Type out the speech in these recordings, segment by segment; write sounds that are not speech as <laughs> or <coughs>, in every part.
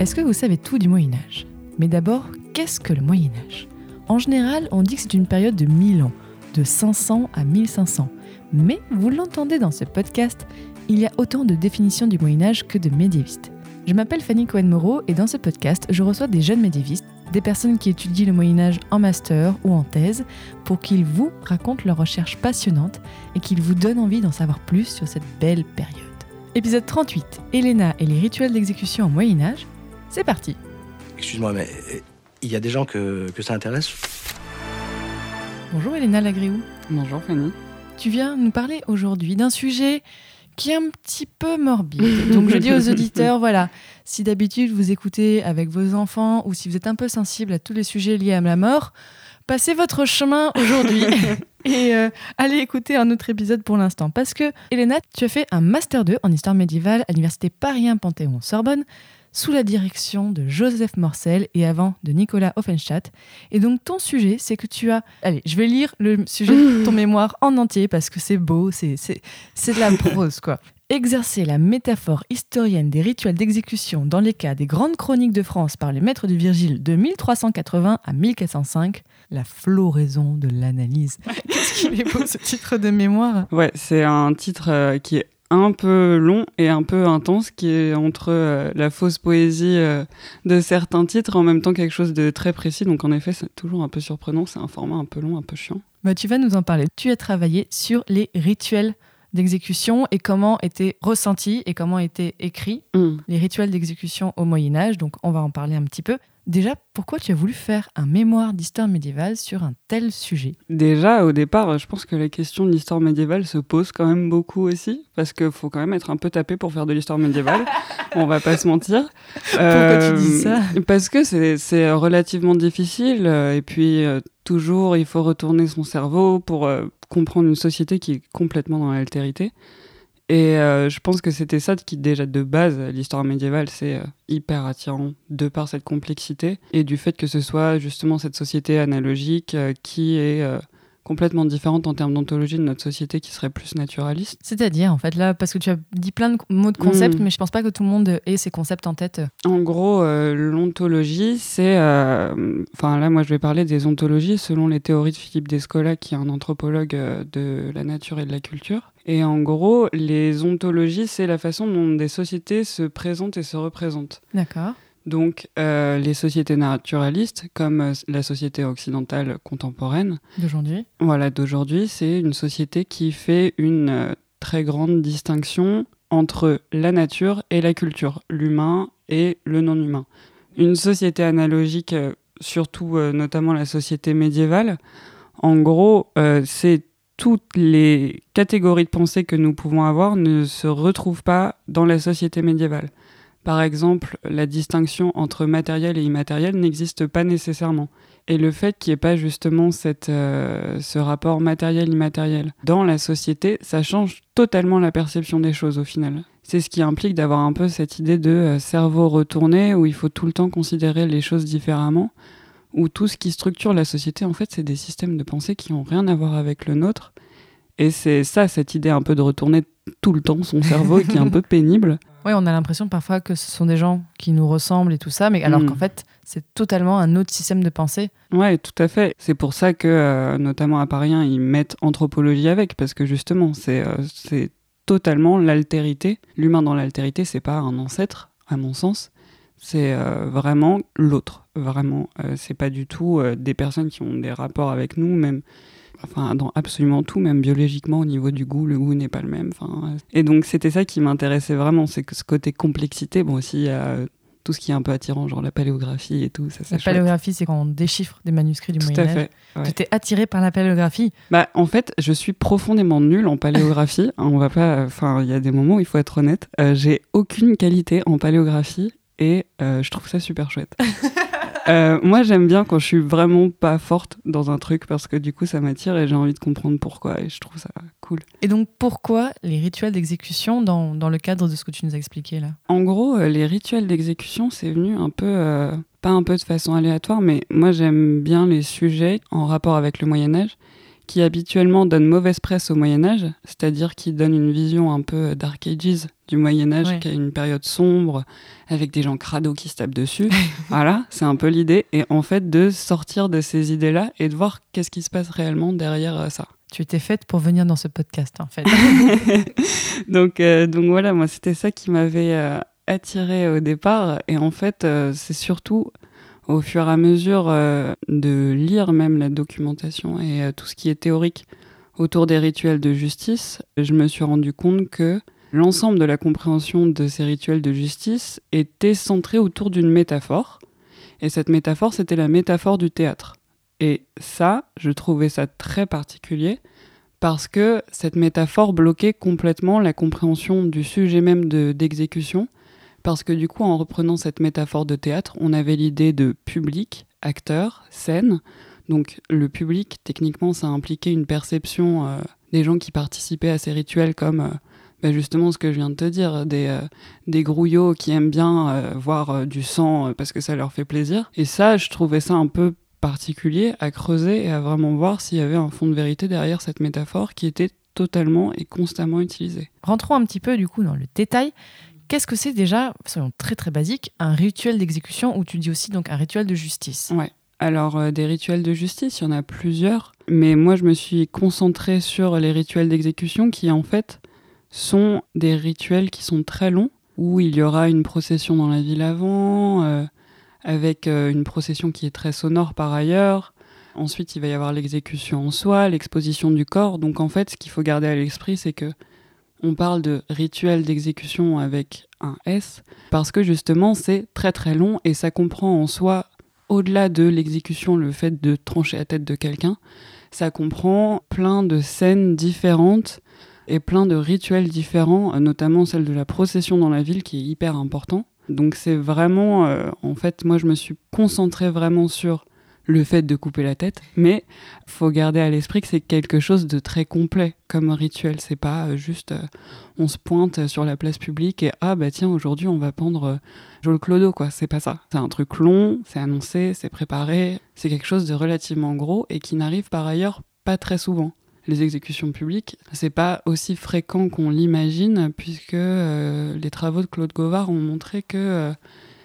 Est-ce que vous savez tout du Moyen Âge Mais d'abord, qu'est-ce que le Moyen Âge En général, on dit que c'est une période de 1000 ans, de 500 à 1500. Mais vous l'entendez dans ce podcast, il y a autant de définitions du Moyen Âge que de médiévistes. Je m'appelle Fanny Cohen-Moreau et dans ce podcast, je reçois des jeunes médiévistes, des personnes qui étudient le Moyen Âge en master ou en thèse, pour qu'ils vous racontent leurs recherches passionnantes et qu'ils vous donnent envie d'en savoir plus sur cette belle période. Épisode 38, Elena et les rituels d'exécution au Moyen Âge, c'est parti Excuse-moi, mais euh, il y a des gens que, que ça intéresse Bonjour Elena Lagréou. Bonjour Fanny. Tu viens nous parler aujourd'hui d'un sujet qui est un petit peu morbide. <laughs> Donc je dis aux auditeurs, voilà, si d'habitude vous écoutez avec vos enfants ou si vous êtes un peu sensible à tous les sujets liés à la mort, passez votre chemin aujourd'hui <laughs> et euh, allez écouter un autre épisode pour l'instant. Parce que, Elena, tu as fait un Master 2 en histoire médiévale à l'Université Paris 1 Panthéon-Sorbonne sous la direction de Joseph Morcel et avant de Nicolas Offenstadt. Et donc ton sujet, c'est que tu as... Allez, je vais lire le sujet de ton <laughs> mémoire en entier parce que c'est beau, c'est de la prose, quoi. Exercer la métaphore historienne des rituels d'exécution dans les cas des grandes chroniques de France par les maîtres de Virgile de 1380 à 1405, la floraison de l'analyse. Qu'est-ce qu'il est beau ce titre de mémoire? Ouais, c'est un titre euh, qui est un peu long et un peu intense, qui est entre euh, la fausse poésie euh, de certains titres, en même temps quelque chose de très précis. Donc en effet, c'est toujours un peu surprenant. C'est un format un peu long, un peu chiant. Bah, tu vas nous en parler. Tu as travaillé sur les rituels d'exécution et comment étaient ressentis et comment étaient écrits Mm. les rituels d'exécution au Moyen Âge. Donc on va en parler un petit peu. Déjà, pourquoi tu as voulu faire un mémoire d'histoire médiévale sur un tel sujet? Déjà, au départ, je pense que la question de l'histoire médiévale se pose quand même beaucoup aussi, parce qu'il faut quand même être un peu tapé pour faire de l'histoire médiévale. <laughs> On va pas se mentir. Pourquoi tu dis ça? Parce que c'est- relativement difficile, euh, et puis euh, toujours il faut retourner son cerveau pour euh, comprendre une société qui est complètement dans l'altérité. Et euh, je pense que c'était ça qui, déjà de base, l'histoire médiévale, c'est euh, hyper attirant de par cette complexité et du fait que ce soit justement cette société analogique euh, qui est complètement différente en termes d'ontologie de notre société qui serait plus naturaliste. C'est-à-dire, en fait, là, parce que tu as dit plein de mots de concepts, Mm. mais je pense pas que tout le monde ait ces concepts en tête. En gros, euh, l'ontologie, c'est... euh, Enfin, là, moi, je vais parler des ontologies selon les théories de Philippe Descola, qui est un anthropologue euh, de la nature et de la culture. Et en gros, les ontologies, c'est la façon dont des sociétés se présentent et se représentent. D'accord. Donc, euh, les sociétés naturalistes, comme euh, la société occidentale contemporaine, D'aujourd'hui. voilà, d'aujourd'hui, c'est une société qui fait une euh, très grande distinction entre la nature et la culture, l'humain et le non-humain. Une société analogique, surtout notamment la société médiévale, en gros, c'est toutes les catégories de pensée que nous pouvons avoir ne se retrouvent pas dans la société médiévale. Par exemple, la distinction entre matériel et immatériel n'existe pas nécessairement. Et le fait qu'il n'y ait pas justement cette, euh, ce rapport matériel-immatériel dans la société, ça change totalement la perception des choses au final. C'est ce qui implique d'avoir un peu cette idée de euh, cerveau retourné où il faut tout le temps considérer les choses différemment, où tout ce qui structure la société, en fait, c'est des systèmes de pensée qui n'ont rien à voir avec le nôtre. Et c'est ça, cette idée un peu de retourner tout le temps son cerveau qui est un peu <laughs> pénible. Oui, on a l'impression parfois que ce sont des gens qui nous ressemblent et tout ça, mais alors Mm. qu'en fait, c'est totalement un autre système de pensée. Ouais, tout à fait. C'est pour ça que, euh, notamment à Paris 1, ils mettent anthropologie avec, parce que justement, c'est euh, c'est totalement l'altérité. L'humain dans l'altérité, c'est pas un ancêtre, à mon sens. C'est euh, vraiment l'autre. Vraiment, c'est pas du tout des personnes qui ont des rapports avec nous, même. Enfin, dans absolument tout, même biologiquement, au niveau du goût, le goût n'est pas le même. Enfin, et donc, c'était ça qui m'intéressait vraiment, c'est que ce côté complexité, bon, aussi, il y a euh, tout ce qui est un peu attirant, genre la paléographie et tout, ça, La paléographie, c'est quand on déchiffre des manuscrits du Tout Moyen à Âge. fait. ouais. Tu t'es attiré par la paléographie. Bah, en fait, je suis profondément nulle en paléographie. <laughs> On va pas. Enfin, il y a des moments où il faut être honnête. Euh, J'ai aucune qualité en paléographie et euh, je trouve ça super chouette. <laughs> Euh, moi, j'aime bien quand je suis vraiment pas forte dans un truc parce que du coup, ça m'attire et j'ai envie de comprendre pourquoi et je trouve ça cool. Et donc, pourquoi les rituels d'exécution dans, dans le cadre de ce que tu nous as expliqué là? En gros, euh, les rituels d'exécution, c'est venu un peu, euh, pas un peu de façon aléatoire, mais moi, j'aime bien les sujets en rapport avec le Moyen-Âge qui habituellement donnent mauvaise presse au Moyen Âge, c'est-à-dire qui donnent une vision un peu Dark Ages du Moyen Âge, Ouais. qui a une période sombre, avec des gens crado qui se tapent dessus. <laughs> voilà, c'est un peu l'idée. Et en fait, de sortir de ces idées-là et de voir qu'est-ce qui se passe réellement derrière euh, ça. Tu étais faite pour venir dans ce podcast, en fait. <laughs> donc, euh, donc voilà, moi, c'était ça qui m'avait euh, attiré au départ. Et en fait, euh, c'est surtout au fur et à mesure de lire même la documentation et tout ce qui est théorique autour des rituels de justice, je me suis rendu compte que l'ensemble de la compréhension de ces rituels de justice était centré autour d'une métaphore. Et cette métaphore, c'était la métaphore du théâtre. Et ça, je trouvais ça très particulier parce que cette métaphore bloquait complètement la compréhension du sujet même de- d'exécution, parce que du coup, en reprenant cette métaphore de théâtre, on avait l'idée de public, acteur, scène. Donc le public, techniquement, ça impliquait une perception euh, des gens qui participaient à ces rituels comme... euh, bah, justement ce que je viens de te dire, des, euh, des grouillots qui aiment bien euh, voir euh, du sang parce que ça leur fait plaisir. Et ça, je trouvais ça un peu particulier à creuser et à vraiment voir s'il y avait un fond de vérité derrière cette métaphore qui était totalement et constamment utilisée. Rentrons un petit peu, du coup, dans le détail. Qu'est-ce que c'est déjà, soyons très très basiques, un rituel d'exécution ou tu dis aussi donc un rituel de justice? Ouais. Alors, euh, des rituels de justice, il y en a plusieurs, mais moi je me suis concentrée sur les rituels d'exécution qui en fait sont des rituels qui sont très longs, où il y aura une procession dans la ville avant, euh, avec euh, une procession qui est très sonore par ailleurs. Ensuite, il va y avoir l'exécution en soi, l'exposition du corps. Donc en fait, ce qu'il faut garder à l'esprit, c'est que on parle de rituel d'exécution avec un S, parce que justement, c'est très très long et ça comprend en soi au-delà de l'exécution, le fait de trancher la tête de quelqu'un, ça comprend plein de scènes différentes et plein de rituels différents, euh, notamment celle de la procession dans la ville qui est hyper important. Donc c'est vraiment, euh, en fait, moi je me suis concentrée vraiment sur le fait de couper la tête, mais faut garder à l'esprit que c'est quelque chose de très complet comme rituel. C'est pas euh, juste on se pointe sur la place publique et ah bah tiens aujourd'hui on va pendre euh, Joel Clodo quoi. C'est pas ça. C'est un truc long, c'est annoncé, c'est préparé. C'est quelque chose de relativement gros et qui n'arrive par ailleurs pas très souvent. Les exécutions publiques, c'est pas aussi fréquent qu'on l'imagine puisque euh, les travaux de Claude Govard ont montré que euh,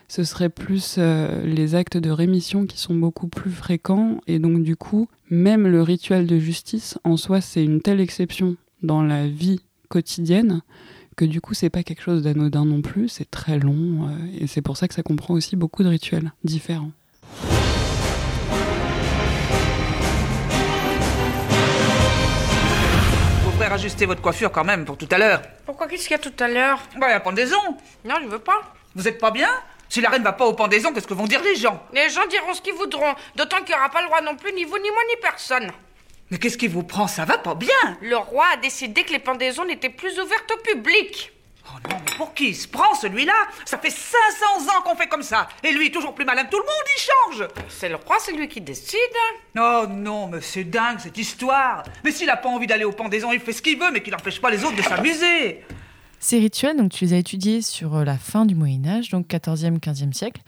ce serait plus euh, les actes de rémission qui sont beaucoup plus fréquents et donc du coup même le rituel de justice en soi c'est une telle exception dans la vie quotidienne que du coup c'est pas quelque chose d'anodin non plus, c'est très long et c'est pour ça que ça comprend aussi beaucoup de rituels différents. Vous pourrez rajuster votre coiffure quand même pour tout à l'heure. Pourquoi qu'est-ce qu'il y a tout à l'heure? Bah, la pendaison. Non, je veux pas. Vous êtes pas bien? Si la reine va pas aux pendaisons, qu'est-ce que vont dire les gens? Les gens diront ce qu'ils voudront, d'autant qu'il n'y aura pas le roi non plus, ni vous, ni moi, ni personne. Mais qu'est-ce qui vous prend? Ça va pas bien Le roi a décidé que les pendaisons n'étaient plus ouvertes au public. Oh non, mais pour qui il se prend celui-là? Ça fait 500 ans qu'on fait comme ça. Et lui, toujours plus malin que tout le monde, il change C'est le roi, c'est lui qui décide. Oh non, mais c'est dingue cette histoire Mais s'il a pas envie d'aller aux pendaisons, il fait ce qu'il veut, mais qu'il n'empêche pas les autres de s'amuser Ces rituels, donc tu les as étudiés sur euh, la fin du Moyen Âge, donc 14e, 15e siècle.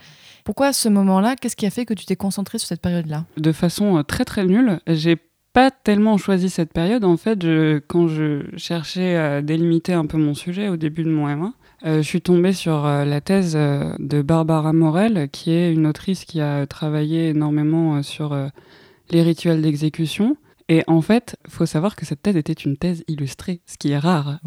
Pourquoi à ce moment-là Qu'est-ce qui a fait que tu t'es concentré sur cette période-là? De façon euh, très très nulle, j'ai pas tellement choisi cette période. En fait, je- quand je cherchais à délimiter un peu mon sujet au début de mon M1, euh, je suis tombée sur euh, la thèse euh, de Barbara Morel, qui est une autrice qui a travaillé énormément sur les rituels d'exécution. Et en fait, faut savoir que cette thèse était une thèse illustrée, ce qui est rare.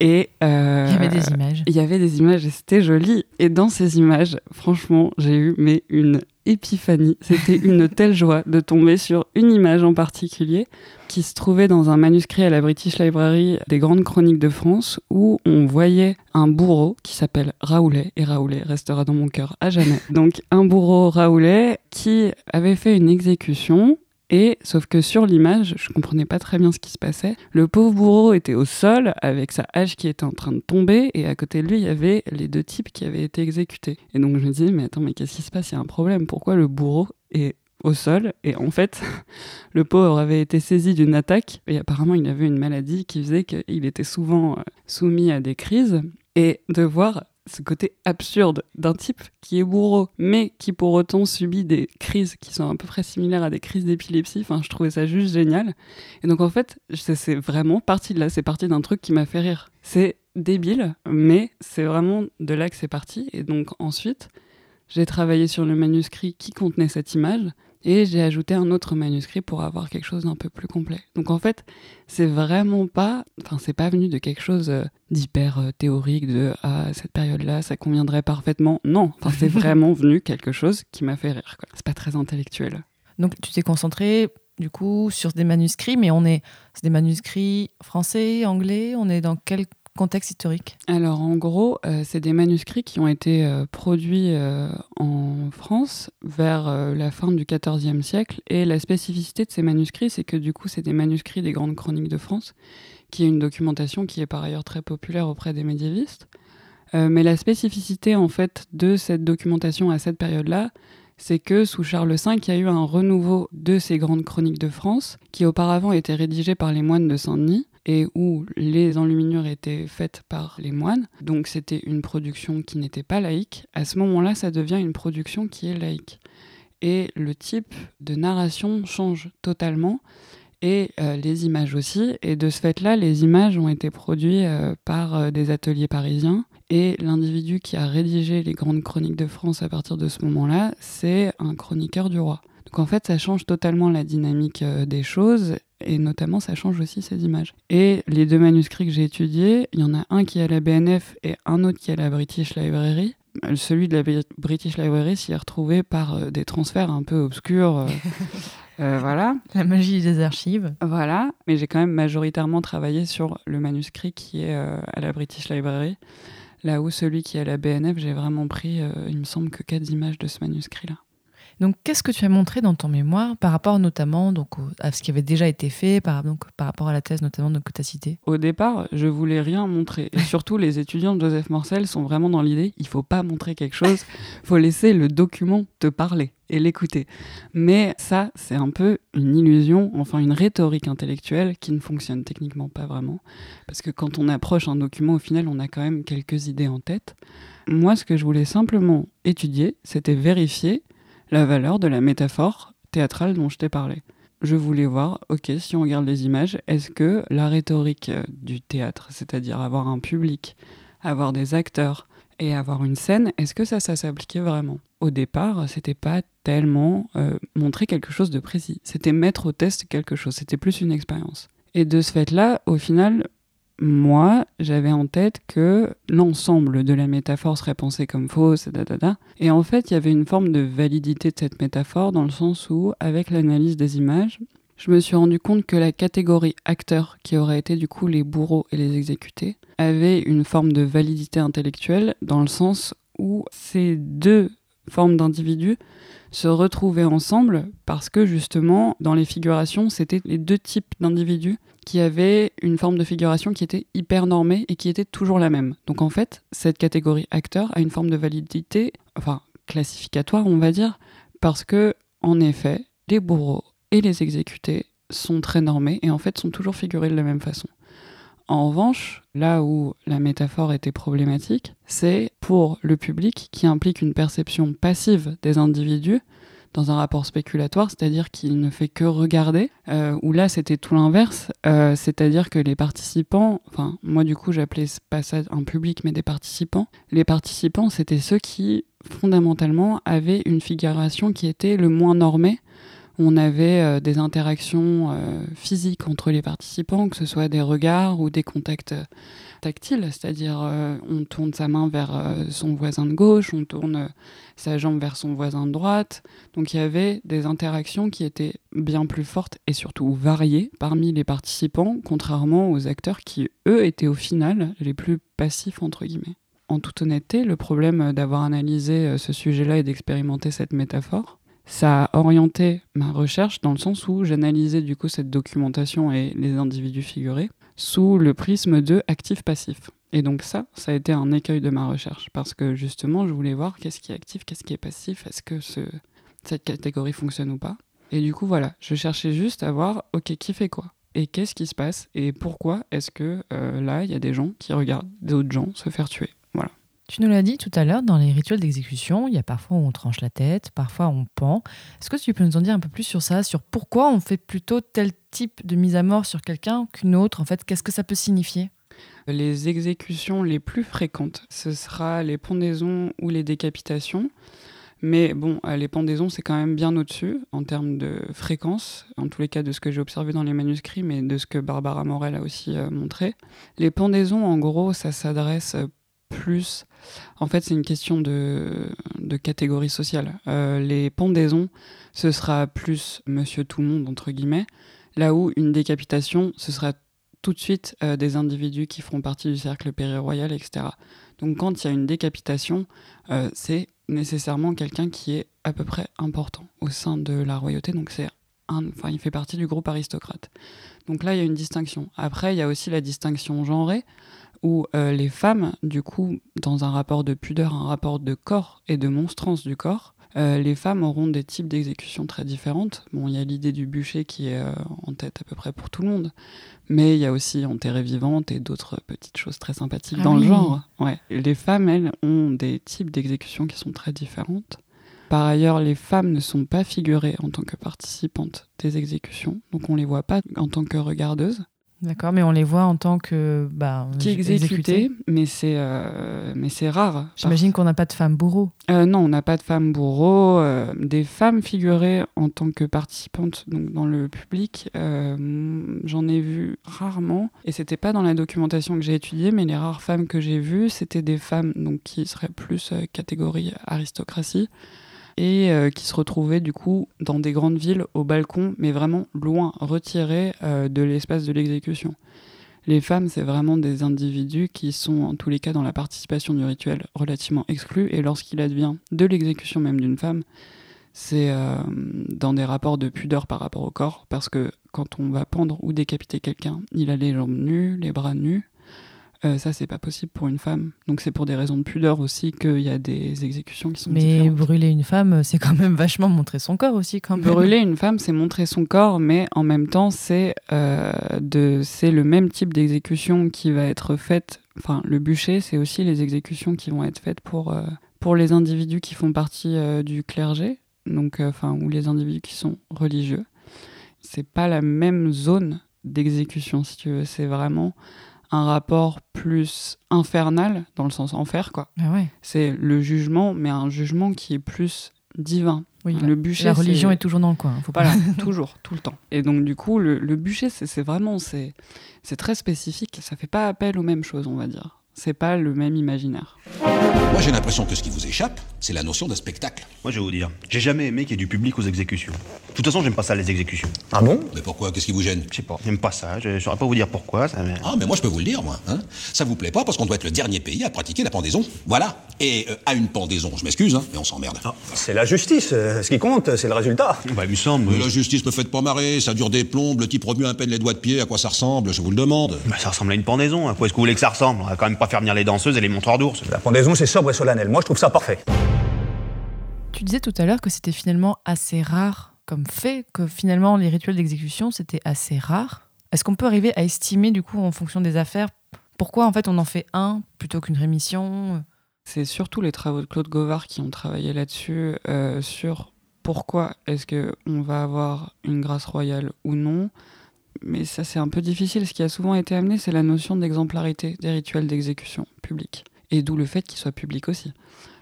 Et Il y avait des images. il y avait des images et c'était joli. Et dans ces images, franchement, j'ai eu mais une épiphanie. C'était une telle joie de tomber sur une image en particulier qui se trouvait dans un manuscrit à la British Library des Grandes Chroniques de France où on voyait un bourreau qui s'appelle Raoulet et Raoulet restera dans mon cœur à jamais. Donc un bourreau Raoulet qui avait fait une exécution Et sauf que sur l'image, je comprenais pas très bien ce qui se passait. Le pauvre bourreau était au sol avec sa hache qui était en train de tomber et à côté de lui, il y avait les deux types qui avaient été exécutés. Et donc je me disais, mais attends, mais qu'est-ce qui se passe? Il y a un problème. Pourquoi le bourreau est au sol? Et en fait <laughs> le pauvre avait été saisi d'une attaque et apparemment il avait une maladie qui faisait qu'il était souvent euh, soumis à des crises et de voir ce côté absurde d'un type qui est bourreau, mais qui pour autant subit des crises qui sont à peu près similaires à des crises d'épilepsie. Enfin, je trouvais ça juste génial. Et donc en fait, c'est vraiment parti de là. C'est parti d'un truc qui m'a fait rire. C'est débile, mais c'est vraiment de là que c'est parti. Et donc ensuite, j'ai travaillé sur le manuscrit qui contenait cette image et j'ai ajouté un autre manuscrit pour avoir quelque chose d'un peu plus complet. Donc en fait, c'est vraiment pas, enfin c'est pas venu de quelque chose euh, d'hyper euh, théorique de ah cette période-là ça conviendrait parfaitement. Non, enfin c'est <laughs> vraiment venu quelque chose qui m'a fait rire. C'est pas très intellectuel. Donc tu t'es concentré du coup sur des manuscrits, mais on est, c'est des manuscrits français, anglais. On est dans quel contexte historique Alors en gros, euh, c'est des manuscrits qui ont été euh, produits euh, en France vers la fin du XIVe siècle. Et la spécificité de ces manuscrits, c'est que du coup, c'est des manuscrits des grandes chroniques de France, qui est une documentation qui est par ailleurs très populaire auprès des médiévistes. mais la spécificité en fait de cette documentation à cette période-là, c'est que sous Charles V, il y a eu un renouveau de ces grandes chroniques de France, qui auparavant étaient rédigées par les moines de Saint-Denis, et où les enluminures étaient faites par les moines, donc c'était une production qui n'était pas laïque, à ce moment-là, ça devient une production qui est laïque. Et le type de narration change totalement, et euh, les images aussi. Et de ce fait-là, les images ont été produites euh, par euh, des ateliers parisiens. Et l'individu qui a rédigé les grandes chroniques de France à partir de ce moment-là, c'est un chroniqueur du roi. Donc en fait, ça change totalement la dynamique des choses et notamment ça change aussi ces images. Et les deux manuscrits que j'ai étudiés, il y en a un qui est à la BNF et un autre qui est à la British Library. Celui de la British Library s'y est retrouvé par euh, des transferts un peu obscurs. Euh, <laughs> euh, voilà. La magie des archives. Voilà, mais j'ai quand même majoritairement travaillé sur le manuscrit qui est à la British Library. Là où celui qui est à la BNF, j'ai vraiment pris, il me semble, que quatre images de ce manuscrit-là. Donc, qu'est-ce que tu as montré dans ton mémoire par rapport notamment donc, à ce qui avait déjà été fait, par, donc, par rapport à la thèse notamment que tu as citée? Au départ, je voulais rien montrer. Et surtout, les étudiants de Joseph Morcel sont vraiment dans l'idée il faut pas montrer quelque chose, faut laisser le document te parler et l'écouter. Mais ça, c'est un peu une illusion, enfin une rhétorique intellectuelle qui ne fonctionne techniquement pas vraiment. Parce que quand on approche un document, au final, on a quand même quelques idées en tête. Moi, ce que je voulais simplement étudier, c'était vérifier la valeur de la métaphore théâtrale dont je t'ai parlé. Je voulais voir, ok, si on regarde les images, est-ce que la rhétorique euh, du théâtre, c'est-à-dire avoir un public, avoir des acteurs et avoir une scène, est-ce que ça, ça s'appliquait vraiment? Au départ, c'était pas tellement euh, montrer quelque chose de précis, c'était mettre au test quelque chose, c'était plus une expérience. Et de ce fait-là, au final, moi, j'avais en tête que l'ensemble de la métaphore serait pensé comme fausse, et en fait, il y avait une forme de validité de cette métaphore dans le sens où, avec l'analyse des images, je me suis rendu compte que la catégorie acteur, qui aurait été du coup les bourreaux et les exécutés, avait une forme de validité intellectuelle dans le sens où ces deux formes d'individus se retrouvaient ensemble parce que justement, dans les figurations, c'était les deux types d'individus qui avaient une forme de figuration qui était hyper normée et qui était toujours la même. Donc en fait, cette catégorie acteur a une forme de validité, enfin classificatoire, on va dire, parce que en effet, les bourreaux et les exécutés sont très normés et en fait sont toujours figurés de la même façon. En revanche, là où la métaphore était problématique, c'est pour le public qui implique une perception passive des individus dans un rapport spéculatoire, c'est-à-dire qu'il ne fait que regarder, euh, où là c'était tout l'inverse, euh, c'est-à-dire que les participants, enfin moi du coup j'appelais pas ça un public mais des participants, les participants c'était ceux qui fondamentalement avaient une figuration qui était le moins normée, on avait euh, des interactions euh, physiques entre les participants, que ce soit des regards ou des contacts euh, tactiles, c'est-à-dire on tourne sa main vers son voisin de gauche, on tourne sa jambe vers son voisin de droite. Donc il y avait des interactions qui étaient bien plus fortes et surtout variées parmi les participants, contrairement aux acteurs qui, eux, étaient au final les plus passifs, entre guillemets. En toute honnêteté, le problème d'avoir analysé ce sujet-là et d'expérimenter cette métaphore, ça a orienté ma recherche dans le sens où j'analysais du coup cette documentation et les individus figurés sous le prisme de actif-passif. Et donc ça, ça a été un écueil de ma recherche parce que justement, je voulais voir qu'est-ce qui est actif, qu'est-ce qui est passif, est-ce que ce, cette catégorie fonctionne ou pas. Et du coup, voilà, je cherchais juste à voir, ok, qui fait quoi et qu'est-ce qui se passe et pourquoi est-ce que euh, là, il y a des gens qui regardent d'autres gens se faire tuer. Tu nous l'as dit tout à l'heure, dans les rituels d'exécution, il y a parfois où on tranche la tête, parfois on pend. Est-ce que tu peux nous en dire un peu plus sur ça, sur pourquoi on fait plutôt tel type de mise à mort sur quelqu'un qu'une autre En fait, qu'est-ce que ça peut signifier? Les exécutions les plus fréquentes, ce sera les pendaisons ou les décapitations. Mais bon, euh, les pendaisons, c'est quand même bien au-dessus en termes de fréquence, en tous les cas de ce que j'ai observé dans les manuscrits, mais de ce que Barbara Morel a aussi euh, montré. Les pendaisons, en gros, ça s'adresse En fait, c'est une question de, catégorie sociale. Euh, les pendaisons, ce sera plus monsieur tout le monde, entre guillemets, là où une décapitation, ce sera tout de suite euh, des individus qui feront partie du cercle péri-royal, etc. Donc quand il y a une décapitation, euh, c'est nécessairement quelqu'un qui est à peu près important au sein de la royauté, donc c'est enfin, il fait partie du groupe aristocrate. Donc là, il y a une distinction. Après, il y a aussi la distinction genrée, où euh, les femmes, du coup, dans un rapport de pudeur, un rapport de corps et de monstrance du corps, euh, les femmes auront des types d'exécutions très différentes. Bon, il y a l'idée du bûcher qui est euh, en tête à peu près pour tout le monde, mais il y a aussi enterrée vivante et d'autres petites choses très sympathiques Ah dans oui. le genre. Ouais. Les femmes, elles, ont des types d'exécutions qui sont très différentes. Par ailleurs, les femmes ne sont pas figurées en tant que participantes des exécutions, donc on les voit pas en tant que regardeuses D'accord, mais on les voit en tant que. Bah, qui exécutée, mais c'est euh, mais c'est rare. J'imagine qu'on n'a pas de femmes bourreaux. Euh, non, on n'a pas de femmes bourreaux. euh, des femmes figurées en tant que participantes donc dans le public, j'en ai vu rarement. Et c'était pas dans la documentation que j'ai étudiée, mais les rares femmes que j'ai vues, c'était des femmes donc qui seraient plus catégorie aristocratie et euh, qui se retrouvaient du coup dans des grandes villes au balcon, mais vraiment loin, retirées euh, de l'espace de l'exécution. Les femmes, c'est vraiment des individus qui sont en tous les cas dans la participation du rituel relativement exclus, et lorsqu'il advient de l'exécution même d'une femme, c'est euh, dans des rapports de pudeur par rapport au corps, parce que quand on va pendre ou décapiter quelqu'un, il a les jambes nues, les bras nus. Euh, ça, c'est pas possible pour une femme. Donc c'est pour des raisons de pudeur aussi qu'il y a des exécutions qui sont Mais différentes. brûler une femme, c'est quand même vachement montrer son corps aussi, quand même. Brûler une femme, c'est montrer son corps, mais en même temps, c'est euh, le même type d'exécution qui va être faite. Enfin, le bûcher, c'est aussi les exécutions qui vont être faites pour, euh, pour les individus qui font partie euh, du clergé, donc, euh, enfin, ou les individus qui sont religieux. C'est pas la même zone d'exécution, si tu veux. C'est vraiment un rapport plus infernal, dans le sens enfer, quoi. Ah ouais. C'est le jugement, mais un jugement qui est plus divin. Oui, le bûcher, la religion est toujours dans le coin. Faut pas... voilà, <laughs> toujours, tout le temps. Et donc du coup, le, le bûcher, c'est c'est vraiment, c'est c'est très spécifique. Ça fait pas appel aux mêmes choses, on va dire. C'est pas le même imaginaire. Moi, j'ai l'impression que ce qui vous échappe, c'est la notion de spectacle. Moi, je vais vous dire, j'ai jamais aimé qu'il y ait du public aux exécutions. De toute façon, j'aime pas ça, les exécutions. Ah bon? Mais pourquoi? Qu'est-ce qui vous gêne? Je sais pas, j'aime pas ça. Je, saurais pas vous dire pourquoi. Ça, mais... Ah, mais moi, je peux vous le dire, moi. Hein ça vous plaît pas parce qu'on doit être le dernier pays à pratiquer la pendaison. Voilà. Et euh, à une pendaison, je m'excuse, hein, mais on s'emmerde. C'est la justice. euh, Ce qui compte, c'est le résultat. Bah, il me semble. Mais la justice me fait pas marrer, ça dure des plombes, le type remue à peine les doigts de pied, à quoi ça ressemble, je vous le demande. Bah, ça ressemble à une pendaison. À quoi est-ce que vous voulez que ça ressemble? Quand même pas faire venir les danseuses et les montreurs d'ours. La pendaison, c'est sobre et solennel. Moi, je trouve ça parfait. Tu disais tout à l'heure que c'était finalement assez rare comme fait, que finalement les rituels d'exécution c'était assez rare. Est-ce qu'on peut arriver à estimer du coup en fonction des affaires pourquoi en fait on en fait un plutôt qu'une rémission? C'est surtout les travaux de Claude Govard qui ont travaillé là-dessus, euh, sur pourquoi est-ce que on va avoir une grâce royale ou non. Mais ça, c'est un peu difficile. Ce qui a souvent été amené, c'est la notion d'exemplarité des rituels d'exécution publique. Et d'où le fait qu'ils soient publics aussi.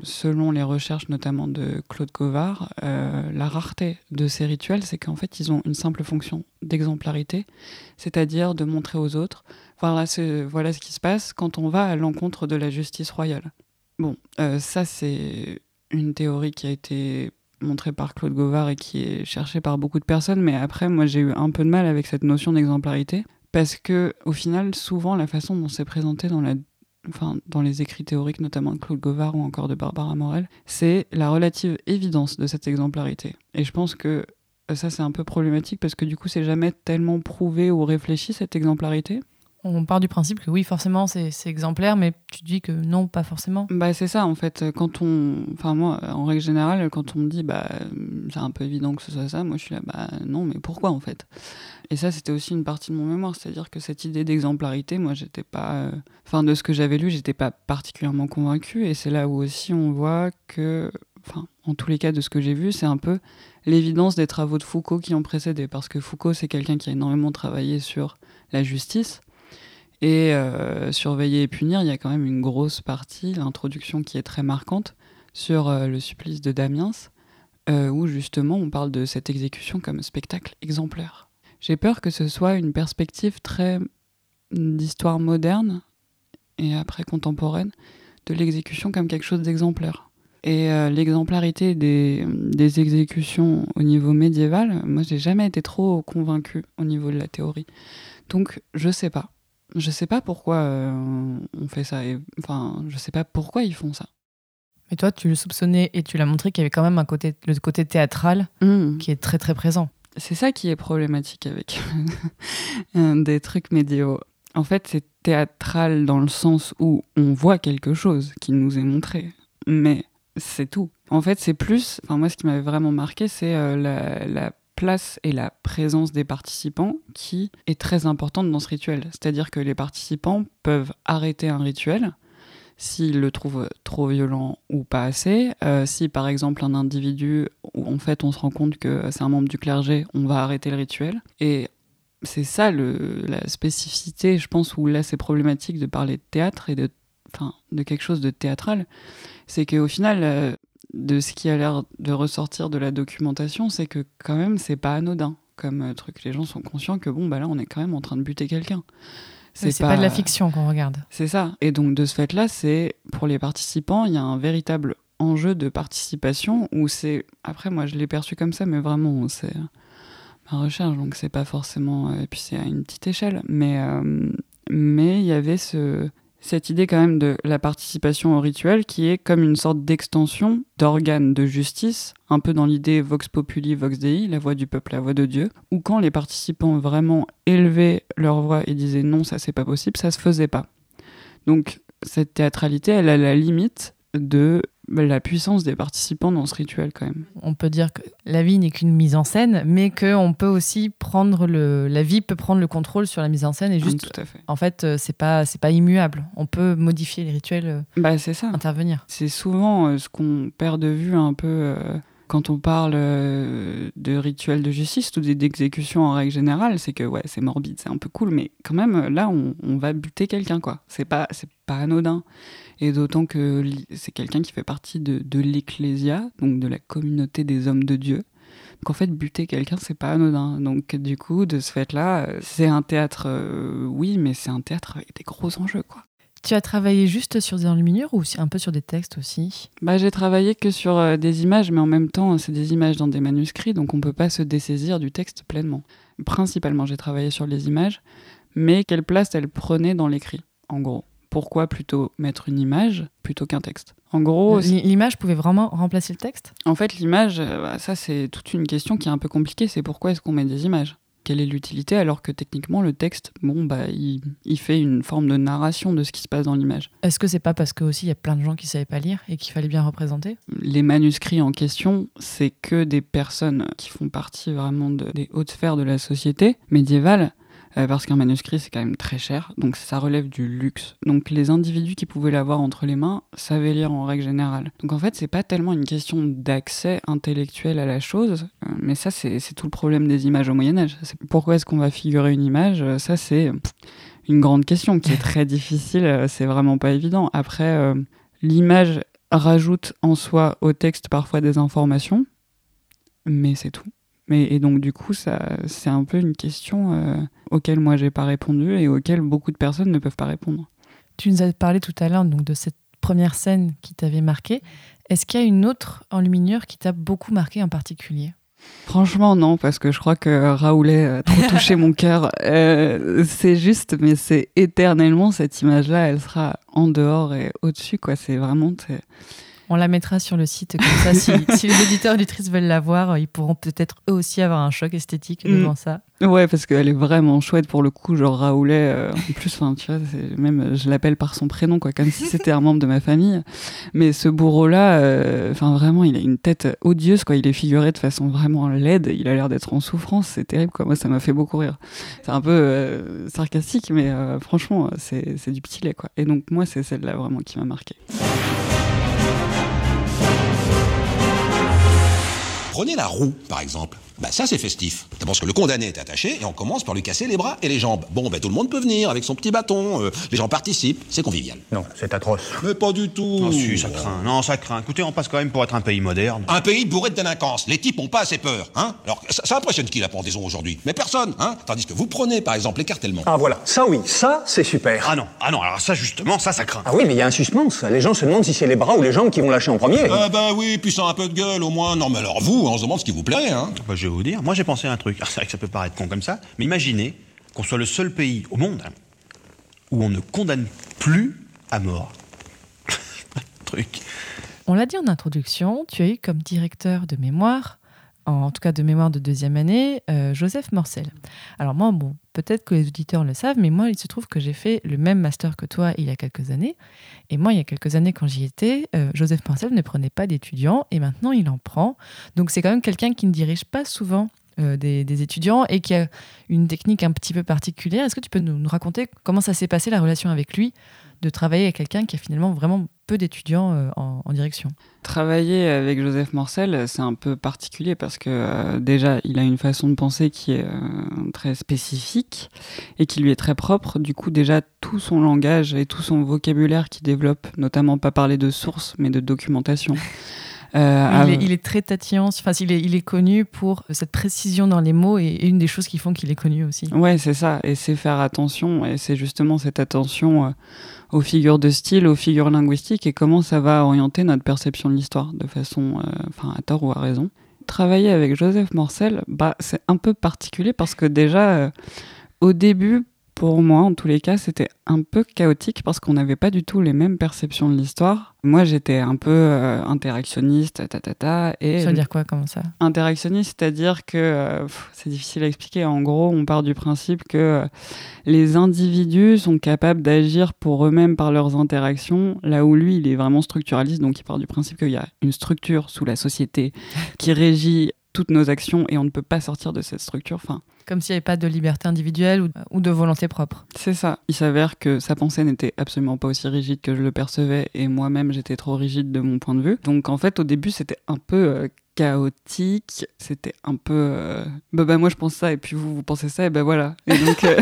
Selon les recherches notamment de Claude Govard, euh, la rareté de ces rituels, c'est qu'en fait, ils ont une simple fonction d'exemplarité, c'est-à-dire de montrer aux autres, voilà ce, voilà ce qui se passe quand on va à l'encontre de la justice royale. Bon, euh, ça c'est une théorie qui a été montrée par Claude Govard et qui est cherchée par beaucoup de personnes, mais après moi j'ai eu un peu de mal avec cette notion d'exemplarité parce que au final souvent la façon dont c'est présenté dans la enfin, dans les écrits théoriques, notamment de Claude Govard ou encore de Barbara Morel, c'est la relative évidence de cette exemplarité. Et je pense que ça, c'est un peu problématique parce que du coup, c'est jamais tellement prouvé ou réfléchi cette exemplarité. On part du principe que oui, forcément, c'est exemplaire, mais tu dis que non, pas forcément. Bah, c'est ça, en fait. Quand on. En règle générale, quand on me dit, bah, c'est un peu évident que ce soit ça, moi, je suis là, bah, non, mais pourquoi, en fait? Et ça, c'était aussi une partie de mon mémoire. C'est-à-dire que cette idée d'exemplarité, moi, j'étais pas. euh, Enfin, de ce que j'avais lu, j'étais pas particulièrement convaincue. Et c'est là où aussi on voit que. Enfin, en tous les cas, de ce que j'ai vu, c'est un peu l'évidence des travaux de Foucault qui ont précédé. Parce que Foucault, c'est quelqu'un qui a énormément travaillé sur la justice. Et euh, surveiller et punir, il y a quand même une grosse partie, l'introduction qui est très marquante, sur euh, le supplice de Damiens, euh, où justement on parle de cette exécution comme spectacle exemplaire. J'ai peur que ce soit une perspective très d'histoire moderne et après contemporaine de l'exécution comme quelque chose d'exemplaire. Et l'exemplarité des, des exécutions au niveau médiéval, moi j'ai jamais été trop convaincue au niveau de la théorie. Donc je sais pas. Je sais pas pourquoi euh, on fait ça. Et, enfin, je sais pas pourquoi ils font ça. Mais toi, tu le soupçonnais et tu l'as montré qu'il y avait quand même un côté, le côté théâtral Mm. qui est très très présent. C'est ça qui est problématique avec <laughs> des trucs médiévaux. En fait, c'est théâtral dans le sens où on voit quelque chose qui nous est montré, mais c'est tout. En fait, c'est plus. Enfin, moi, ce qui m'avait vraiment marqué, c'est euh, la, la place et la présence des participants qui est très importante dans ce rituel. C'est-à-dire que les participants peuvent arrêter un rituel s'ils le trouvent trop violent ou pas assez. Euh, si par exemple un individu, en fait on se rend compte que c'est un membre du clergé, on va arrêter le rituel. Et c'est ça la spécificité, je pense, où là c'est problématique de parler de théâtre et de, enfin, de quelque chose de théâtral. C'est qu'au final, euh, de ce qui a l'air de ressortir de la documentation, c'est que quand même c'est pas anodin comme euh, truc. Les gens sont conscients que bon, bah là on est quand même en train de buter quelqu'un. C'est pas... de la fiction qu'on regarde. C'est ça. Et donc de ce fait-là, c'est pour les participants, il y a un véritable enjeu de participation où c'est. Après, moi, je l'ai perçu comme ça, mais vraiment, c'est ma recherche, donc c'est pas forcément. Et puis c'est à une petite échelle, mais euh, mais il y avait ce cette idée quand même de la participation au rituel qui est comme une sorte d'extension d'organes de justice, un peu dans l'idée Vox Populi, Vox Dei, la voix du peuple, la voix de Dieu, où quand les participants vraiment élevaient leur voix et disaient non, ça c'est pas possible, ça se faisait pas. Donc cette théâtralité, elle a la limite de la puissance des participants dans ce rituel quand même. On peut dire que la vie n'est qu'une mise en scène, mais qu'on peut aussi prendre le, la vie peut prendre le contrôle sur la mise en scène et juste, Tout à fait. en fait, euh, c'est pas c'est pas immuable. On peut modifier les rituels, euh, Bah c'est ça. intervenir. C'est souvent euh, ce qu'on perd de vue un peu quand on parle euh, de rituels de justice ou d'exécution en règle générale, c'est que ouais, c'est morbide, c'est un peu cool, mais quand même là, on, va buter quelqu'un quoi. C'est pas c'est pas anodin. Et d'autant que c'est quelqu'un qui fait partie de, de l'ecclésia, donc de la communauté des hommes de Dieu. Donc en fait, buter quelqu'un, c'est pas anodin. Donc du coup, de ce fait-là, euh, c'est un théâtre, euh, oui, mais c'est un théâtre avec des gros enjeux quoi. Tu as travaillé juste sur des enluminures ou un peu sur des textes aussi? Bah, j'ai travaillé que sur euh, des images, mais en même temps, c'est des images dans des manuscrits, donc on peut pas se dessaisir du texte pleinement. Principalement, j'ai travaillé sur les images, mais quelle place elles prenaient dans l'écrit, en gros? Pourquoi plutôt mettre une image plutôt qu'un texte? En gros, L- L'image pouvait vraiment remplacer le texte? En fait, l'image, euh, bah, ça c'est toute une question qui est un peu compliquée, c'est pourquoi est-ce qu'on met des images? Quelle est l'utilité alors que techniquement le texte, bon bah, il, il fait une forme de narration de ce qui se passe dans l'image. Est-ce que c'est pas parce que aussi il y a plein de gens qui savaient pas lire et qu'il fallait bien représenter? Les manuscrits en question, c'est que des personnes qui font partie vraiment de- des hautes sphères de la société médiévale, euh, parce qu'un manuscrit c'est quand même très cher, donc ça relève du luxe. Donc les individus qui pouvaient l'avoir entre les mains savaient lire en règle générale. Donc en fait c'est pas tellement une question d'accès intellectuel à la chose, euh, mais ça c'est tout le problème des images au Moyen Âge. Pourquoi est-ce qu'on va figurer une image? Euh, Ça c'est une grande question qui est très <laughs> difficile, c'est vraiment pas évident. Après, l'image rajoute en soi au texte parfois des informations, mais c'est tout. Mais, et donc du coup, ça, c'est un peu une question euh, auquel moi j'ai pas répondu et auquel beaucoup de personnes ne peuvent pas répondre. Tu nous as parlé tout à l'heure donc de cette première scène qui t'avait marqué. Est-ce qu'il y a une autre enluminure qui t'a beaucoup marqué en particulier? Franchement, non, parce que je crois que Raoulet a trop <laughs> touché mon cœur. Euh, c'est juste, mais c'est éternellement cette image-là, elle sera en dehors et au-dessus, quoi. C'est vraiment. On la mettra sur le site, comme ça, si, <laughs> si les auditeurs et auditrices veulent la voir, ils pourront peut-être eux aussi avoir un choc esthétique Mm. devant ça. Ouais, parce qu'elle est vraiment chouette pour le coup, genre Raoulet. euh, en plus, enfin, tu vois, même je l'appelle par son prénom, quoi, comme si c'était un membre de ma famille. Mais ce bourreau-là, euh, enfin vraiment, il a une tête odieuse, quoi. Il est figuré de façon vraiment laide. Il a l'air d'être en souffrance. C'est terrible, quoi. Moi, ça m'a fait beaucoup rire. C'est un peu euh, sarcastique, mais euh, franchement, c'est c'est du petit lait, quoi. Et donc moi, c'est celle-là vraiment qui m'a marqué. Prenez la roue, par exemple. Bah ça, c'est festif. D'abord parce que le condamné est attaché et on commence par lui casser les bras et les jambes. Bon, ben tout le monde peut venir avec son petit bâton. euh, les gens participent, c'est convivial. Non, c'est atroce. Mais pas du tout. Non, si, ça craint. Non, ça craint. Écoutez, on passe quand même pour être un pays moderne. Un pays bourré de délinquance. Les types ont pas assez peur, hein Alors, ça, ça impressionne qui la pendaison aujourd'hui? Mais personne, hein Tandis que vous prenez, par exemple, l'écartèlement. Ah voilà, ça oui, ça c'est super. Ah non, ah non, alors ça justement, ça, ça craint. Ah oui, mais il y a un suspense. Les gens se demandent si c'est les bras ou les jambes qui vont lâcher en premier. Ah bah oui, puis ça a un peu de gueule au moins. Non mais alors vous, on se demande ce qui vous plairait, hein Bah, vous dire, moi j'ai pensé à un truc. C'est vrai que ça peut paraître con comme ça, mais imaginez qu'on soit le seul pays au monde où on ne condamne plus à mort. <laughs> truc. On l'a dit en introduction, tu as eu comme directeur de mémoire, en tout cas de mémoire de deuxième année, euh, Joseph Morcel. Alors moi, bon, peut-être que les auditeurs le savent, mais moi, il se trouve que j'ai fait le même master que toi il y a quelques années. Et moi, il y a quelques années, quand j'y étais, euh, Joseph Morcel ne prenait pas d'étudiants et maintenant il en prend. Donc c'est quand même quelqu'un qui ne dirige pas souvent euh, des, des étudiants et qui a une technique un petit peu particulière. Est-ce que tu peux nous, nous raconter comment ça s'est passé la relation avec lui, de travailler avec quelqu'un qui a finalement vraiment peu d'étudiants euh, en, en direction Travailler avec Joseph Morcel, c'est un peu particulier parce que euh, déjà, il a une façon de penser qui est euh, très spécifique et qui lui est très propre. Du coup, déjà, tout son langage et tout son vocabulaire qu'il développe, notamment pas parler de sources, mais de documentation. <laughs> Euh, il, est, av- il est très tatillon, enfin, il, est, il est connu pour cette précision dans les mots et, et une des choses qui font qu'il est connu aussi. Ouais, c'est ça. Et c'est faire attention. Et c'est justement cette attention euh, aux figures de style, aux figures linguistiques et comment ça va orienter notre perception de l'histoire de façon, euh, enfin, à tort ou à raison. Travailler avec Joseph Morcel, bah, c'est un peu particulier parce que déjà, euh, au début, pour moi, en tous les cas, c'était un peu chaotique parce qu'on n'avait pas du tout les mêmes perceptions de l'histoire. Moi, j'étais un peu euh, interactionniste, ta, ta, ta, et Ça veut dire quoi, comment ça? Interactionniste, c'est-à-dire que euh, c'est difficile à expliquer. En gros, on part du principe que euh, les individus sont capables d'agir pour eux-mêmes par leurs interactions, là où lui, il est vraiment structuraliste, donc il part du principe qu'il y a une structure sous la société qui régit toutes nos actions et on ne peut pas sortir de cette structure. Enfin, Comme s'il n'y avait pas de liberté individuelle ou, ou de volonté propre. c'est ça. Il s'avère que sa pensée n'était absolument pas aussi rigide que je le percevais et moi-même j'étais trop rigide de mon point de vue. Donc en fait au début c'était un peu euh, chaotique, c'était un peu euh, bah, bah moi je pense ça et puis vous vous pensez ça et ben voilà. Et donc euh,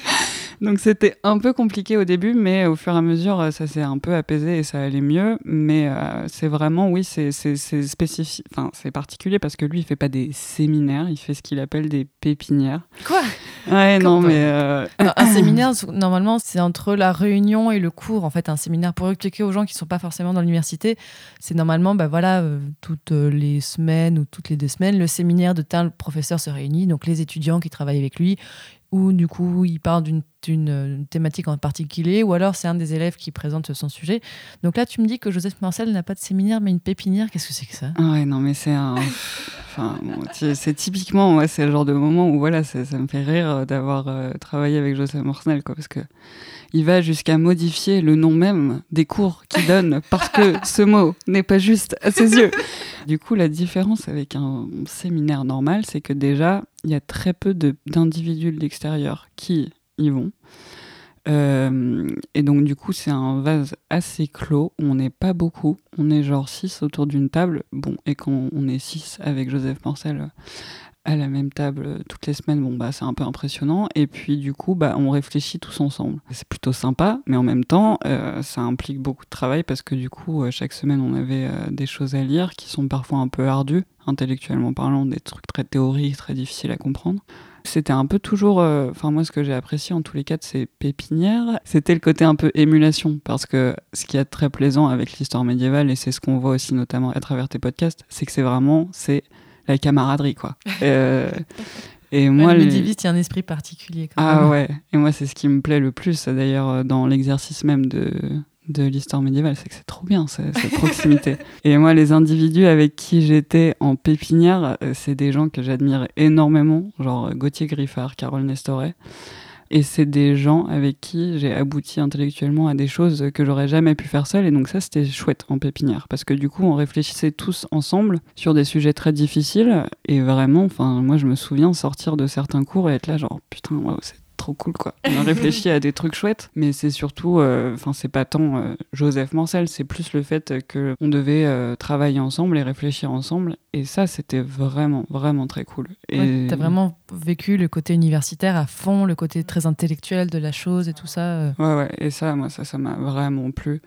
<laughs> donc c'était un peu compliqué au début mais au fur et à mesure euh, ça s'est un peu apaisé et ça allait mieux mais euh, c'est vraiment oui c'est spécifique enfin c'est particulier parce que lui il fait pas des séminaires, il fait ce qu'il appelle des pépinières. Quoi? Ouais non mais euh, Un un <coughs> séminaire, normalement, c'est entre la réunion et le cours. En fait, un séminaire, pour expliquer aux gens qui ne sont pas forcément dans l'université, c'est normalement, bah voilà, euh, toutes les semaines ou toutes les deux semaines, le séminaire de tel professeur se réunit, donc les étudiants qui travaillent avec lui, ou du coup, il parle d'une euh, thématique en particulier, ou alors c'est un des élèves qui présente son sujet. Donc là, tu me dis que Joseph Marcel n'a pas de séminaire, mais une pépinière. Qu'est-ce que c'est que ça? Ah Ouais, non, mais c'est un. Enfin, c'est typiquement, c'est le genre de moment où voilà, ça, me fait rire euh, d'avoir euh, travaillé avec Joseph Morcel, quoi, parce que il va jusqu'à modifier le nom même des cours qu'il donne parce que ce mot n'est pas juste à ses yeux. Du coup, la différence avec un séminaire normal, c'est que déjà, il y a très peu d'individus de l'extérieur qui y vont. Euh, et donc, du coup, c'est un vase assez clos. On n'est pas beaucoup. On est genre 6 autour d'une table. Bon, et quand on est 6 avec Joseph Morcel à la même table euh, toutes les semaines, bon, bah, c'est un peu impressionnant. Et puis, du coup, bah, on réfléchit tous ensemble. C'est plutôt sympa, mais en même temps, euh, ça implique beaucoup de travail parce que, du coup, euh, chaque semaine, on avait des choses à lire qui sont parfois un peu ardues, intellectuellement parlant, des trucs très théoriques, très difficiles à comprendre. C'était un peu toujours, enfin moi ce que j'ai apprécié en tous les cas de ces pépinières, c'était le côté un peu émulation, parce que ce qui est très plaisant avec l'histoire médiévale, et c'est ce qu'on voit aussi notamment à travers tes podcasts, c'est que c'est vraiment, c'est la camaraderie, quoi. <laughs> Euh, et Moi, le les- médiéviste, il y a un esprit particulier. Quand ah même. ouais, et moi c'est ce qui me plaît le plus d'ailleurs euh, dans l'exercice même de, de l'histoire médiévale, c'est que c'est trop bien ce- cette proximité. <laughs> et moi les individus avec qui j'étais en pépinière, euh, c'est des gens que j'admire énormément, genre Gauthier Griffard, Carole Nestoret. Et c'est des gens avec qui j'ai abouti intellectuellement à des choses que j'aurais jamais pu faire seul. Et donc ça, c'était chouette en pépinière. Parce que du coup, on réfléchissait tous ensemble sur des sujets très difficiles. Et vraiment, enfin, moi, je me souviens sortir de certains cours et être là, genre, putain, waouh, c'est trop cool, quoi. On a réfléchi à des trucs chouettes. Mais c'est surtout, euh, enfin, c'est pas tant euh, Joseph Morcel, c'est plus le fait que on devait euh, travailler ensemble et réfléchir ensemble. Et ça, c'était vraiment, vraiment très cool. Et... Ouais, T'as vraiment vécu le côté universitaire à fond, le côté très intellectuel de la chose et tout ça. Ouais, ouais, et ça, moi, ça, ça m'a vraiment plu.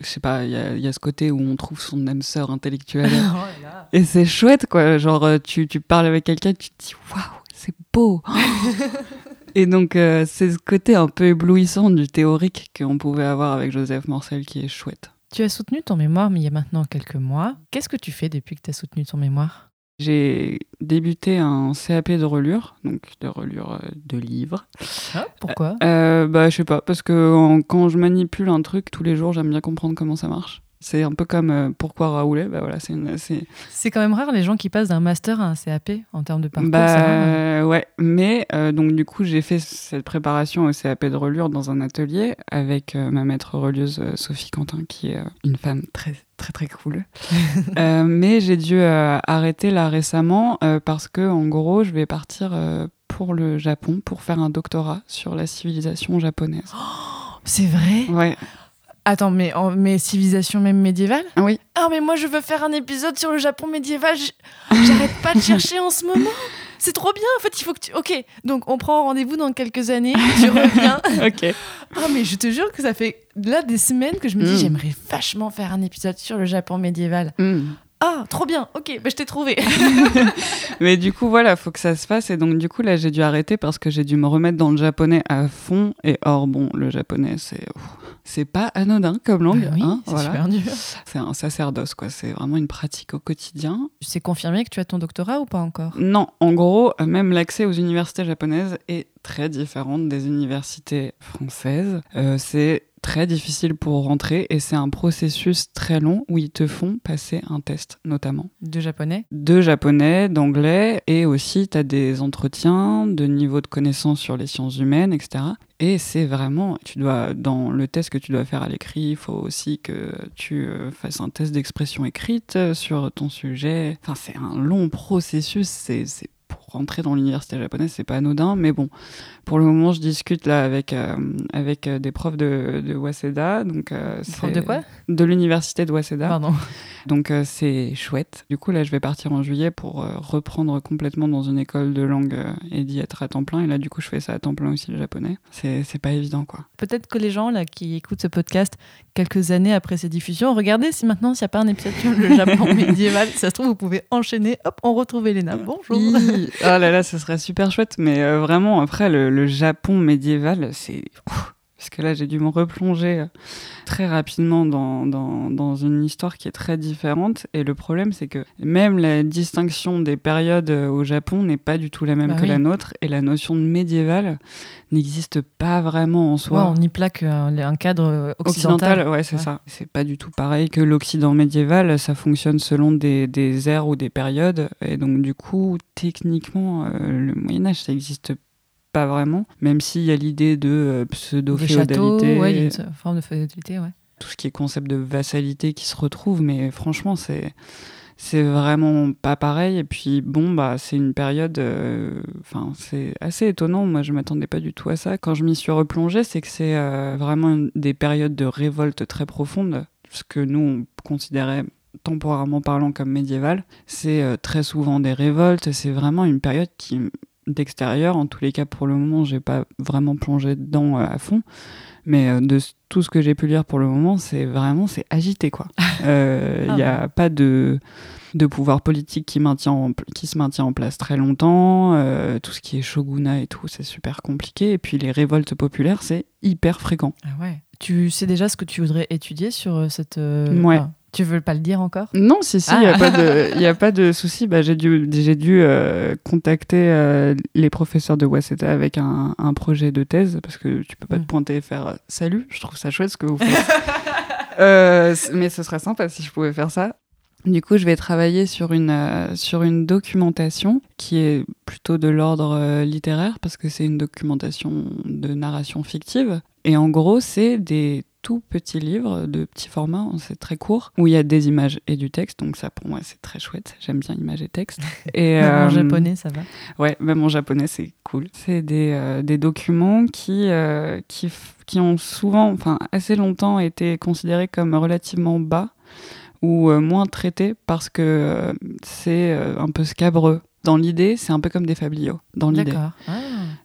Je sais pas, il y a, il y a ce côté où on trouve son âme sœur intellectuelle. <laughs> Oh et c'est chouette, quoi. Genre, tu, tu parles avec quelqu'un, tu te dis, waouh, c'est beau. <laughs> et donc, euh, c'est ce côté un peu éblouissant du théorique qu'on pouvait avoir avec Joseph Morcel qui est chouette. Tu as soutenu ton mémoire, mais il y a maintenant quelques mois. Qu'est-ce que tu fais depuis que tu as soutenu ton mémoire? J'ai débuté un CAP de relure, donc de relure euh, de livres. Ah, Pourquoi? Euh, bah, je sais pas, parce que en- quand je manipule un truc tous les jours, j'aime bien comprendre comment ça marche. C'est un peu comme euh, pourquoi Raoulé, bah voilà, c'est quand même rare les gens qui passent d'un master à un CAP en termes de parcours. rare, hein. bah ouais, mais euh, donc du coup j'ai fait cette préparation au CAP de relure dans un atelier avec euh, ma maître relieuse euh, Sophie Quentin qui est euh, une femme très très très cool. <laughs> Euh, mais j'ai dû euh, arrêter là récemment euh, parce que en gros je vais partir euh, pour le Japon pour faire un doctorat sur la civilisation japonaise. <gasps> C'est vrai? Ouais. Attends, mais, en, mais civilisation même médiévale Oui. Ah, mais moi je veux faire un épisode sur le Japon médiéval. J'arrête pas de chercher en ce moment. C'est trop bien. En fait, il faut que tu. Ok, donc on prend rendez-vous dans quelques années. Tu <laughs> reviens. ok. Ah, mais je te jure que ça fait là des semaines que je me dis Mm. j'aimerais vachement faire un épisode sur le Japon médiéval. Hmm. Ah, trop bien. Ok, bah, je t'ai trouvé. <laughs> Mais du coup, voilà, faut que ça se fasse. Et donc, du coup, là, j'ai dû arrêter parce que j'ai dû me remettre dans le japonais à fond. Et or, bon, le japonais, c'est. C'est pas anodin comme langue. Bah oui, hein, c'est voilà. super dur. C'est un sacerdoce, quoi. C'est vraiment une pratique au quotidien. C'est confirmé que tu as ton doctorat ou pas encore? Non, en gros, même l'accès aux universités japonaises est très différent des universités françaises. Euh, c'est très difficile pour rentrer et c'est un processus très long où ils te font passer un test, notamment De japonais? De japonais, d'anglais, et aussi tu as des entretiens de niveau de connaissance sur les sciences humaines, etc. Et c'est vraiment, tu dois, dans le test que tu dois faire à l'écrit, il faut aussi que tu euh, fasses un test d'expression écrite sur ton sujet. Enfin, c'est un long processus, c'est rentrer dans l'université japonaise, c'est pas anodin, mais bon, pour le moment, je discute là avec, euh, avec euh, des profs de, de Waseda. Donc, euh, Prof c'est- de quoi? De l'université de Waseda. Pardon. Donc euh, c'est chouette. Du coup là je vais partir en juillet pour reprendre complètement dans une école de langue et d'y être à temps plein. Et là du coup je fais ça à temps plein aussi le japonais. C'est pas évident quoi. Peut-être que les gens là qui écoutent ce podcast quelques années après ses diffusions, regardez si maintenant s'il n'y a pas un épisode sur le Japon <laughs> médiéval, si ça se trouve vous pouvez enchaîner. Hop, on retrouve Elena. Bonjour. Hi. <laughs> Ah là là ce serait super chouette. Mais euh, vraiment après le, Japon médiéval c'est... Parce que là, j'ai dû me replonger euh, très rapidement dans, dans, dans une histoire qui est très différente. Et le problème, c'est que même la distinction des périodes euh, au Japon n'est pas du tout la même Bah que oui. la nôtre. Et la notion de médiéval n'existe pas vraiment en Ouais, soi. on y plaque un, un cadre occidental. Occidental, ouais, c'est ça. C'est pas du tout pareil que l'Occident médiéval. Ça fonctionne selon des, des ères ou des périodes. Et donc, du coup, techniquement, euh, le Moyen-Âge, ça existe pas vraiment. Même s'il y a l'idée de euh, pseudo-féodalité. ouais, il y a une forme de féodalité, ouais. tout ce qui est concept de vassalité qui se retrouve, mais franchement, c'est c'est vraiment pas pareil. Et puis bon, bah c'est une période, euh, enfin c'est assez étonnant. Moi, je m'attendais pas du tout à ça. Quand je m'y suis replongée, c'est que c'est euh, vraiment une- des périodes de révolte très profondes, ce que nous on considérait temporairement parlant comme médiéval. C'est euh, très souvent des révoltes. C'est vraiment une période qui d'extérieur, en tous les cas pour le moment, j'ai pas vraiment plongé dedans euh, à fond. Mais euh, de tout ce que j'ai pu lire pour le moment, c'est vraiment c'est agité quoi. <laughs> Euh, Il Ah n'y a pas de de pouvoir politique qui maintient en qui se maintient en place très longtemps. Euh, tout ce qui est shogunat et tout, c'est super compliqué. Et puis les révoltes populaires, c'est hyper fréquent. Ah ouais. Tu sais déjà ce que tu voudrais étudier sur euh, cette. euh, Ouais. enfin, Tu veux pas le dire encore? Non, si, si, il n'y a, Ah. pas de- y a pas de souci. Bah, j'ai dû, j'ai dû euh, contacter euh, les professeurs de Waseda avec un, un projet de thèse parce que tu peux pas te pointer et faire euh, Salut, je trouve ça chouette ce que vous faites. <laughs> Euh, mais ce serait sympa si je pouvais faire ça. Du coup, je vais travailler sur une, euh, sur une documentation qui est plutôt de l'ordre euh, littéraire parce que c'est une documentation de narration fictive. Et en gros, c'est des tout petits livres de petit format, c'est très court, où il y a des images et du texte. Donc ça, pour moi, c'est très chouette. J'aime bien images et texte. <laughs> Et, Même en euh, japonais, ça va Ouais, même en japonais, c'est cool. C'est des, euh, des documents qui, euh, qui, qui ont souvent, enfin assez longtemps, été considérés comme relativement bas ou moins traités parce que c'est un peu scabreux. Dans l'idée, c'est un peu comme des fabliaux, dans l'idée. D'accord. Ah.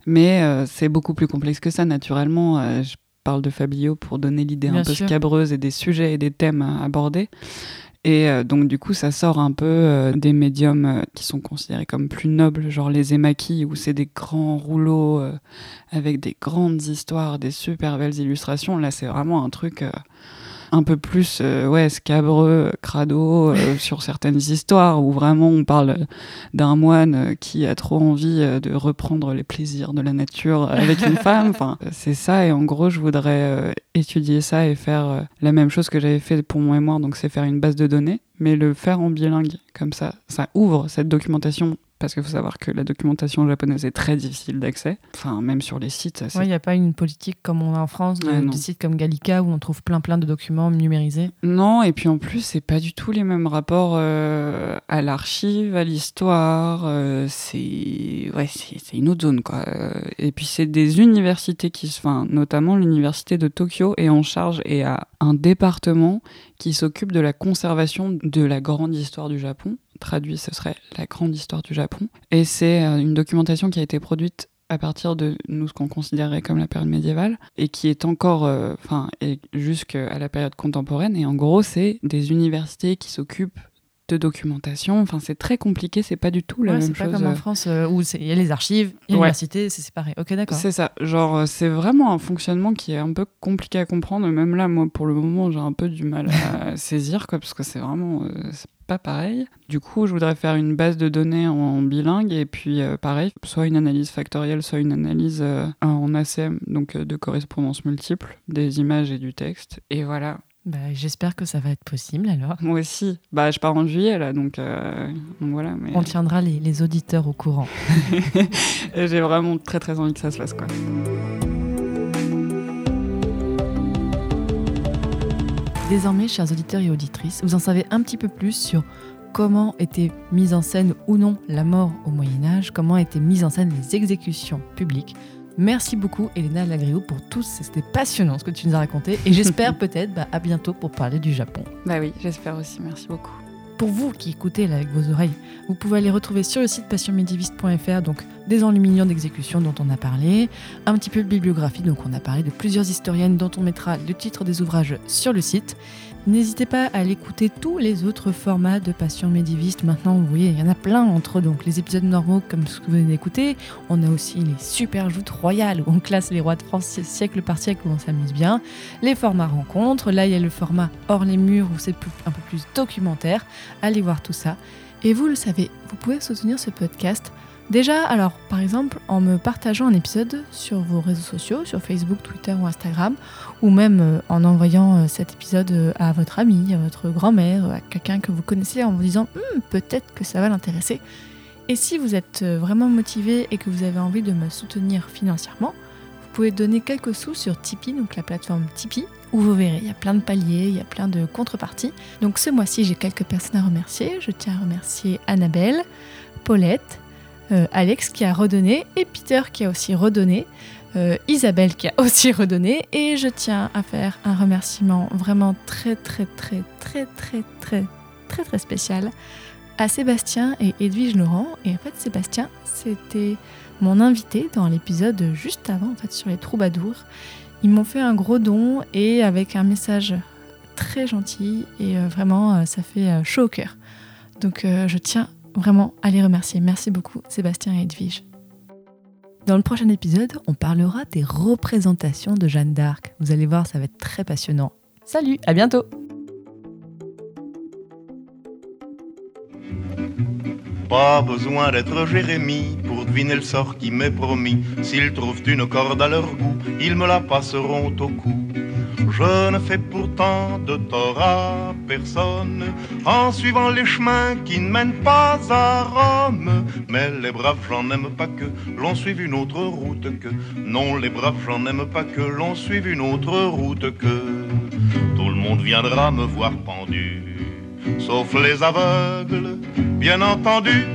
Mais euh, c'est beaucoup plus complexe que ça, naturellement. euh, je parle de fabliaux pour donner l'idée un peu sûr. scabreuse et des sujets et des thèmes à aborder. Et euh, donc, du coup, ça sort un peu euh, des médiums euh, qui sont considérés comme plus nobles, genre les émaquis, où c'est des grands rouleaux avec des grandes histoires, des super belles illustrations. Là, c'est vraiment un truc un peu plus euh, ouais, scabreux, crado, euh, <laughs> sur certaines histoires, où vraiment on parle d'un moine euh, qui a trop envie de reprendre les plaisirs de la nature avec une <laughs> femme. Enfin, c'est ça. Et en gros, je voudrais étudier ça et faire la même chose que j'avais fait pour mon mémoire, donc c'est faire une base de données, mais le faire en bilingue. Comme ça, ça ouvre cette documentation. Parce qu'il faut savoir que la documentation japonaise est très difficile d'accès. Enfin, même sur les sites, Ouais, il n'y a pas une politique comme on a en France, de, Ouais, non. de sites comme Gallica où on trouve plein plein de documents numérisés. Non, et puis en plus, c'est pas du tout les mêmes rapports euh, à l'archive, à l'histoire. euh, c'est ouais, c'est une autre zone quoi. Euh, Et puis c'est des universités qui, se- enfin, notamment l'université de Tokyo est en charge et a un département qui s'occupe de la conservation de la grande histoire du Japon. Traduit, ce serait la grande histoire du Japon. Et c'est euh, une documentation qui a été produite à partir de nous ce qu'on considérait comme la période médiévale et qui est encore euh, enfin et jusqu'à la période contemporaine et en gros c'est des universités qui s'occupent de documentation enfin c'est très compliqué c'est pas du tout la Ouais, même c'est pas chose comme en euh, France euh, où il y a les archives, y a Ouais. l'université, c'est séparé. Ok, d'accord. c'est ça, genre euh, c'est vraiment un fonctionnement qui est un peu compliqué à comprendre. Même là, moi, pour le moment, j'ai un peu du mal à <laughs> saisir, quoi, parce que c'est vraiment, euh, pas pareil. Du coup, je voudrais faire une base de données en, bilingue et puis euh, pareil, soit une analyse factorielle, soit une analyse euh, en ACM, donc euh, de correspondance multiple, des images et du texte. Et voilà. Bah, J'espère que ça va être possible alors. Moi aussi. Bah, je pars en juillet là, donc, donc voilà. Mais... On tiendra les, les auditeurs au courant. <laughs> J'ai vraiment très très envie que ça se fasse quoi. Désormais, chers auditeurs et auditrices, vous en savez un petit peu plus sur comment était mise en scène ou non la mort au Moyen Âge, comment étaient mises en scène les exécutions publiques. Merci beaucoup Elena Lagriou pour tout, c'était passionnant ce que tu nous as raconté et j'espère <laughs> peut-être bah, à bientôt pour parler du Japon. Bah oui, j'espère aussi, merci beaucoup. Pour vous qui écoutez avec vos oreilles, vous pouvez aller retrouver sur le site passionmédiéviste.fr donc des enluminures d'exécution dont on a parlé, un petit peu de bibliographie, donc on a parlé de plusieurs historiennes dont on mettra le titre des ouvrages sur le site. N'hésitez pas à aller écouter tous les autres formats de Passion médiéviste. Maintenant, vous voyez, il y en a plein entre donc les épisodes normaux comme ce que vous venez d'écouter. On a aussi les super joutes royales où on classe les rois de France siècle par siècle où on s'amuse bien. Les formats rencontres. Là, il y a le format hors les murs où c'est un peu plus documentaire. Allez voir tout ça. Et vous le savez, vous pouvez soutenir ce podcast. Déjà, alors par exemple, en me partageant un épisode sur vos réseaux sociaux, sur Facebook, Twitter ou Instagram, ou même euh, en envoyant euh, cet épisode euh, à votre ami, à votre grand-mère, à quelqu'un que vous connaissez en vous disant Hmm, peut-être que ça va l'intéresser. Et si vous êtes vraiment motivé et que vous avez envie de me soutenir financièrement, vous pouvez donner quelques sous sur Tipeee, donc la plateforme Tipeee, où vous verrez, il y a plein de paliers, il y a plein de contreparties. Donc ce mois-ci, j'ai quelques personnes à remercier. Je tiens à remercier Annabelle, Paulette, euh, Alex qui a redonné et Peter qui a aussi redonné. euh, Isabelle qui a <laughs> aussi redonné. Et je tiens à faire un remerciement vraiment très très très très très très très très spécial à Sébastien et Edwige Laurent. Et en fait Sébastien c'était mon invité dans l'épisode juste avant en fait sur les troubadours. Ils m'ont fait un gros don et avec un message très gentil et euh, vraiment ça fait chaud au cœur. Donc je tiens vraiment à les remercier. Merci beaucoup Sébastien et Edwige. Dans le prochain épisode, on parlera des représentations de Jeanne d'Arc. Vous allez voir, ça va être très passionnant. Salut, à bientôt Pas besoin d'être Jérémie pour deviner le sort qui m'est promis. S'ils trouvent une corde à leur goût, ils me la passeront au cou. Je ne fais pourtant de tort à personne en suivant les chemins qui ne mènent pas à Rome. Mais les braves, j'en aime pas que l'on suive une autre route que. Non, les braves, j'en aime pas que l'on suive une autre route que. Tout le monde viendra me voir pendu, sauf les aveugles, bien entendu.